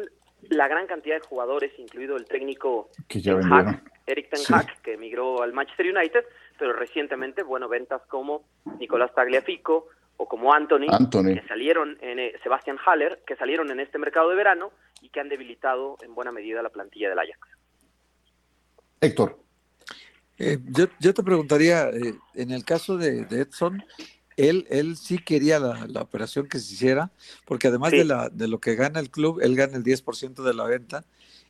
la gran cantidad de jugadores, incluido el técnico Que ya Ten vendieron. Hag, Eric Ten Sí. Hag, que emigró al Manchester United, pero recientemente, bueno, ventas como Nicolás Tagliafico o como Anthony, Anthony. que salieron en eh, Sebastian Haller, que salieron en este mercado de verano y que han debilitado en buena medida la plantilla del Ajax. Héctor. Eh, yo, yo te preguntaría, eh, en el caso de, de Edson, él, él sí quería la, la operación que se hiciera, porque además de, la, de lo que gana el club, él gana el 10% de la venta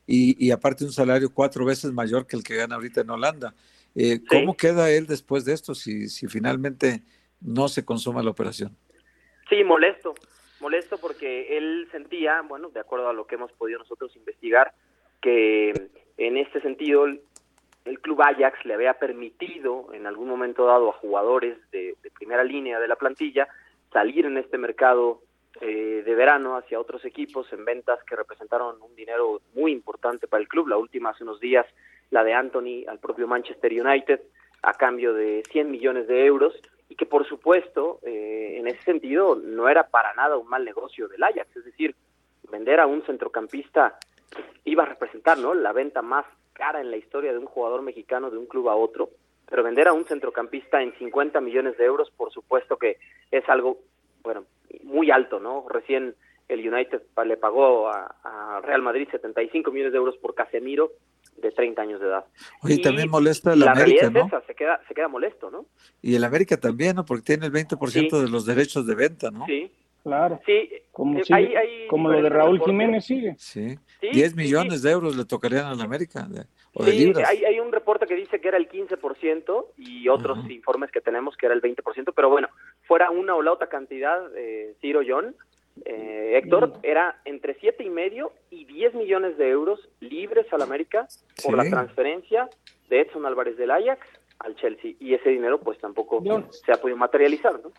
y, y aparte un salario cuatro veces mayor que el que gana ahorita en Holanda. Eh, ¿Cómo queda él después de esto si, si finalmente no se consuma la operación? Sí, molesto, molesto porque él sentía, bueno, de acuerdo a lo que hemos podido nosotros investigar, que en este sentido el, club Ajax le había permitido en algún momento dado a jugadores de, de primera línea de la plantilla salir en este mercado eh, de verano hacia otros equipos en ventas que representaron un dinero muy importante para el club. La última hace unos días, la de Anthony al propio Manchester United a cambio de 100 millones de euros y que por supuesto eh, en ese sentido no era para nada un mal negocio del Ajax, es decir, vender a un centrocampista iba a representar ¿no? la venta más cara en la historia de un jugador mexicano de un club a otro, pero vender a un centrocampista en 50 millones de euros, por supuesto que es algo, bueno, muy alto, ¿no? Recién el United le pagó a, a Real Madrid 75 millones de euros por Casemiro de 30 años de edad. Oye, Y también molesta el la América, realidad es ¿no? esa, se queda, se queda molesto, ¿no? Y el América también, ¿no? Porque tiene el 20% Sí. de los derechos de venta, ¿no? Sí. Claro. Sí, Como, eh, sigue- hay- hay como lo de Raúl. Jiménez sigue. Sí. Sí, 10 sí, millones de euros le tocarían a la América, de- o de libras. hay, hay un reporte que dice que era el 15% y otros informes que tenemos que era el 20%, pero bueno, fuera una o la otra cantidad, eh, Ciro John, eh, Héctor, era entre siete y medio y 10 millones de euros libres al América por la transferencia de Edson Álvarez del Ajax al Chelsea. Y ese dinero pues tampoco se ha podido materializar, ¿no?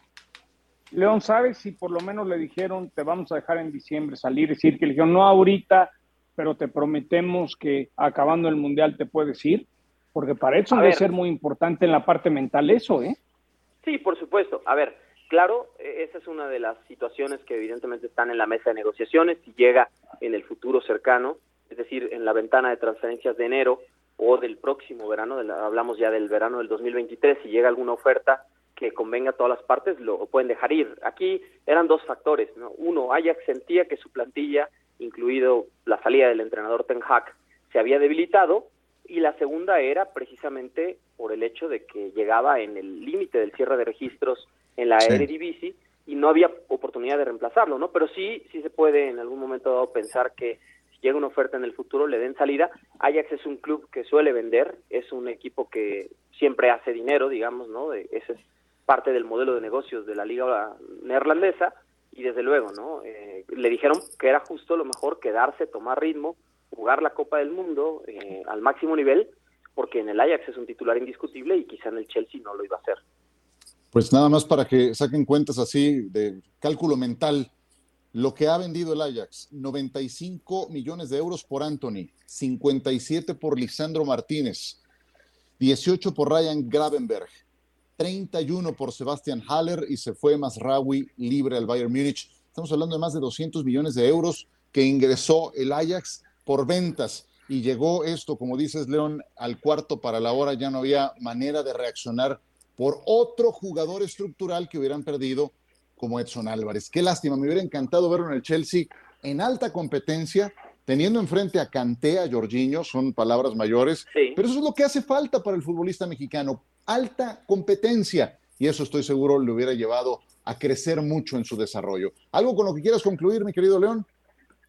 León, ¿sabes si por lo menos le dijeron te vamos a dejar en diciembre salir? Decir que le dijeron no ahorita, pero te prometemos que acabando el mundial te puedes ir, porque para eso A debe ver. ser muy importante en la parte mental eso, ¿eh? Sí, por supuesto. A ver, claro, eh, esa es una de las situaciones que evidentemente están en la mesa de negociaciones. Si llega en el futuro cercano, es decir, en la ventana de transferencias de enero o del próximo verano, de la- hablamos ya del verano del 2023, si llega alguna oferta que convenga a todas las partes, lo pueden dejar ir. Aquí eran dos factores. ¿no? Uno, Ajax sentía que su plantilla, incluido la salida del entrenador Ten Hag, se había debilitado y la segunda era precisamente por el hecho de que llegaba en el límite del cierre de registros en la Sí. Eredivisie y no había oportunidad de reemplazarlo, ¿no? Pero sí, sí se puede en algún momento dado pensar que si llega una oferta en el futuro le den salida. Ajax es un club que suele vender, es un equipo que siempre hace dinero, digamos, ¿no? De- Ese es parte del modelo de negocios de la liga neerlandesa y desde luego, ¿no? Eh, le dijeron que era justo lo mejor quedarse, tomar ritmo, jugar la Copa del Mundo eh, al máximo nivel, porque en el Ajax es un titular indiscutible y quizá en el Chelsea no lo iba a hacer. Pues nada más para que saquen cuentas así de cálculo mental. Lo que ha vendido el Ajax, 95 millones de euros por Anthony, 57 por Lisandro Martínez, 18 por Ryan Gravenberg, 31 por Sebastian Haller y se fue Masraoui libre al Bayern Múnich. Estamos hablando de más de 200 millones de euros que ingresó el Ajax por ventas y llegó esto, como dices León, al cuarto para la hora, ya no había manera de reaccionar por otro jugador estructural que hubieran perdido como Edson Álvarez. Qué lástima, me hubiera encantado verlo en el Chelsea en alta competencia, teniendo enfrente a Kanté, a Jorginho, son palabras mayores, pero eso es lo que hace falta para el futbolista mexicano, alta competencia, y eso estoy seguro le hubiera llevado a crecer mucho en su desarrollo. ¿Algo con lo que quieras concluir, mi querido León?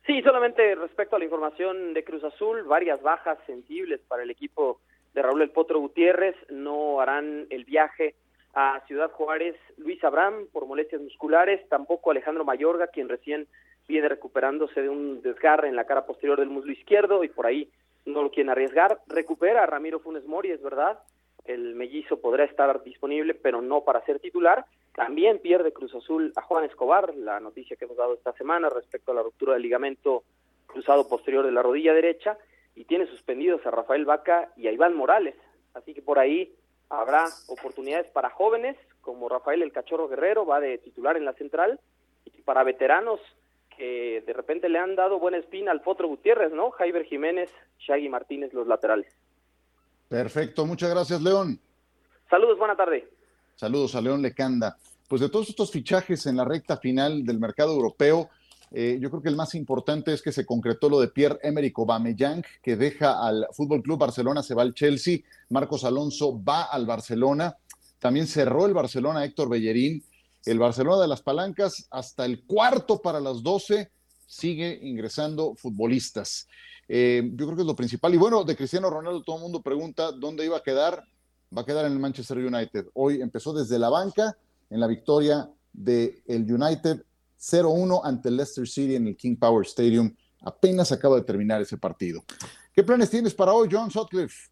Sí, solamente respecto a la información de Cruz Azul, varias bajas sensibles para el equipo de Raúl El Potro Gutiérrez. No harán el viaje a Ciudad Juárez Luis Abraham por molestias musculares, tampoco Alejandro Mayorga, quien recién viene recuperándose de un desgarre en la cara posterior del muslo izquierdo y por ahí no lo quieren arriesgar. Recupera a Ramiro Funes Mori, es verdad. El mellizo podrá estar disponible, pero no para ser titular. También pierde Cruz Azul a Juan Escobar, la noticia que hemos dado esta semana respecto a la ruptura del ligamento cruzado posterior de la rodilla derecha, y tiene suspendidos a Rafael Vaca y a Iván Morales. Así que por ahí habrá oportunidades para jóvenes, como Rafael el Cachorro Guerrero, va de titular en la central, y para veteranos que de repente le han dado buena espina al Potro Gutiérrez, ¿no? Jaiber Jiménez, Shaggy Martínez, los laterales. Perfecto, muchas gracias, León. Saludos, buena tarde. Saludos a León Lecanda. Pues de todos estos fichajes en la recta final del mercado europeo, eh, yo creo que el más importante es que se concretó lo de Pierre-Emerick Aubameyang, que deja al Fútbol Club Barcelona, se va al Chelsea. Marcos Alonso va al Barcelona. También cerró el Barcelona Héctor Bellerín. El Barcelona de las Palancas hasta el cuarto para las 12 sigue ingresando futbolistas. Eh, yo creo que es lo principal. Y bueno, de Cristiano Ronaldo todo el mundo pregunta dónde iba a quedar. Va a quedar en el Manchester United. Hoy empezó desde la banca en la victoria del el United 0-1 ante Leicester City en el King Power Stadium. Apenas acaba de terminar ese partido. ¿Qué planes tienes para hoy, John Sutcliffe?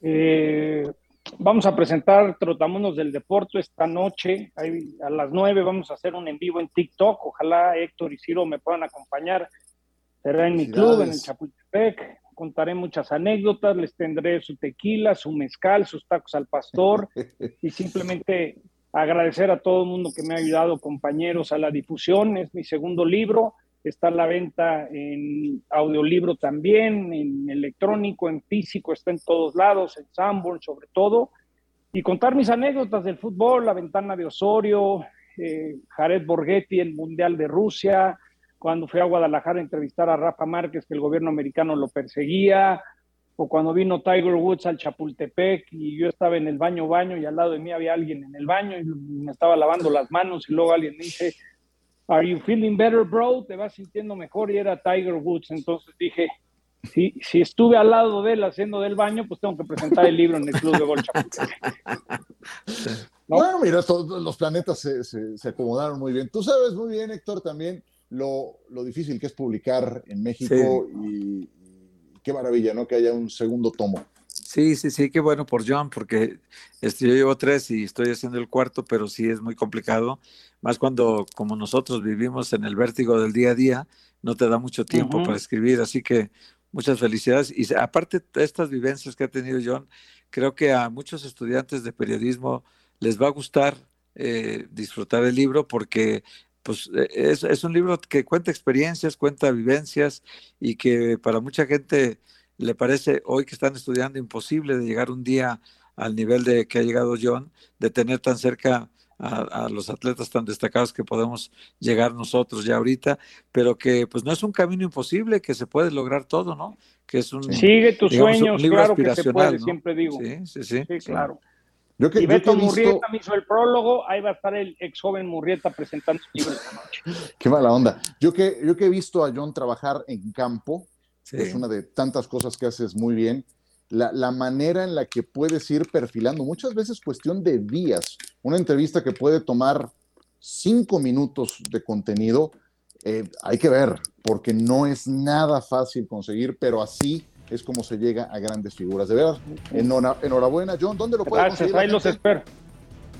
Eh, vamos a presentar Trotamundos del Deporte esta noche. Ahí, a las 9 vamos a hacer un en vivo en TikTok. Ojalá Héctor y Ciro me puedan acompañar. Será en mi club, en el Chapultepec. Contaré muchas anécdotas, les tendré su tequila, su mezcal, sus tacos al pastor y simplemente agradecer a todo el mundo que me ha ayudado, compañeros, a la difusión. Es mi segundo libro. Está a la venta en audiolibro también, en electrónico, en físico, está en todos lados, en Sanborn sobre todo. Y contar mis anécdotas del fútbol, la ventana de Osorio, eh, Jared Borghetti, el Mundial de Rusia, cuando fui a Guadalajara a entrevistar a Rafa Márquez, que el gobierno americano lo perseguía, o cuando vino Tiger Woods al Chapultepec y yo estaba en el baño baño y al lado de mí había alguien en el baño y me estaba lavando las manos y luego alguien me dice, Are you feeling better, bro? ¿Te vas sintiendo mejor? Y era Tiger Woods. Entonces dije, si, si estuve al lado de él haciendo del baño, pues tengo que presentar el libro en el Club de Gol Chapultepec. Bueno, mira, todos los planetas se, se- se acomodaron muy bien. Tú sabes muy bien, Héctor, también lo, lo difícil que es publicar en México y qué maravilla, ¿no? Que haya un segundo tomo. Sí, sí, sí, qué bueno por John, porque este, yo llevo tres y estoy haciendo el cuarto, pero sí es muy complicado, más cuando como nosotros vivimos en el vértigo del día a día, no te da mucho tiempo para escribir, así que muchas felicidades. Y aparte de estas vivencias que ha tenido John, creo que a muchos estudiantes de periodismo les va a gustar eh, disfrutar el libro porque pues eh, es, es un libro que cuenta experiencias, cuenta vivencias y que para mucha gente le parece hoy que están estudiando imposible de llegar un día al nivel de que ha llegado John, de tener tan cerca a, a los atletas tan destacados que podemos llegar nosotros ya ahorita, pero que pues no es un camino imposible, que se puede lograr todo, ¿no? Que es un Sigue tus digamos, sueños, libro claro que se puede, ¿no? siempre digo. Sí, sí, sí. Sí, claro. Yo que, y yo que Beto visto, Murrieta me hizo el prólogo, ahí va a estar el ex joven Murrieta presentando su libro esta noche. qué mala onda. Yo que, yo que he visto a John trabajar en campo, Sí. es una de tantas cosas que haces muy bien. La, la manera en la que puedes ir perfilando, muchas veces cuestión de días. Una entrevista que puede tomar cinco minutos de contenido, eh, hay que ver, porque no es nada fácil conseguir, pero así es como se llega a grandes figuras. De veras, enhora- enhorabuena, John. ¿Dónde lo puede Gracias, ahí los espero.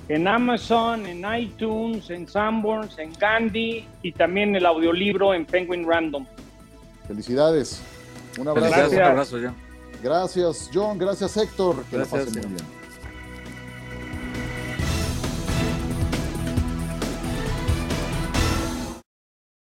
En Amazon, en iTunes, en Sanborns, en Gandhi y también el audiolibro en Penguin Random. Felicidades. Un abrazo. Un abrazo, John. Gracias, John. Gracias, Héctor. Que Gracias, lo pasen muy bien.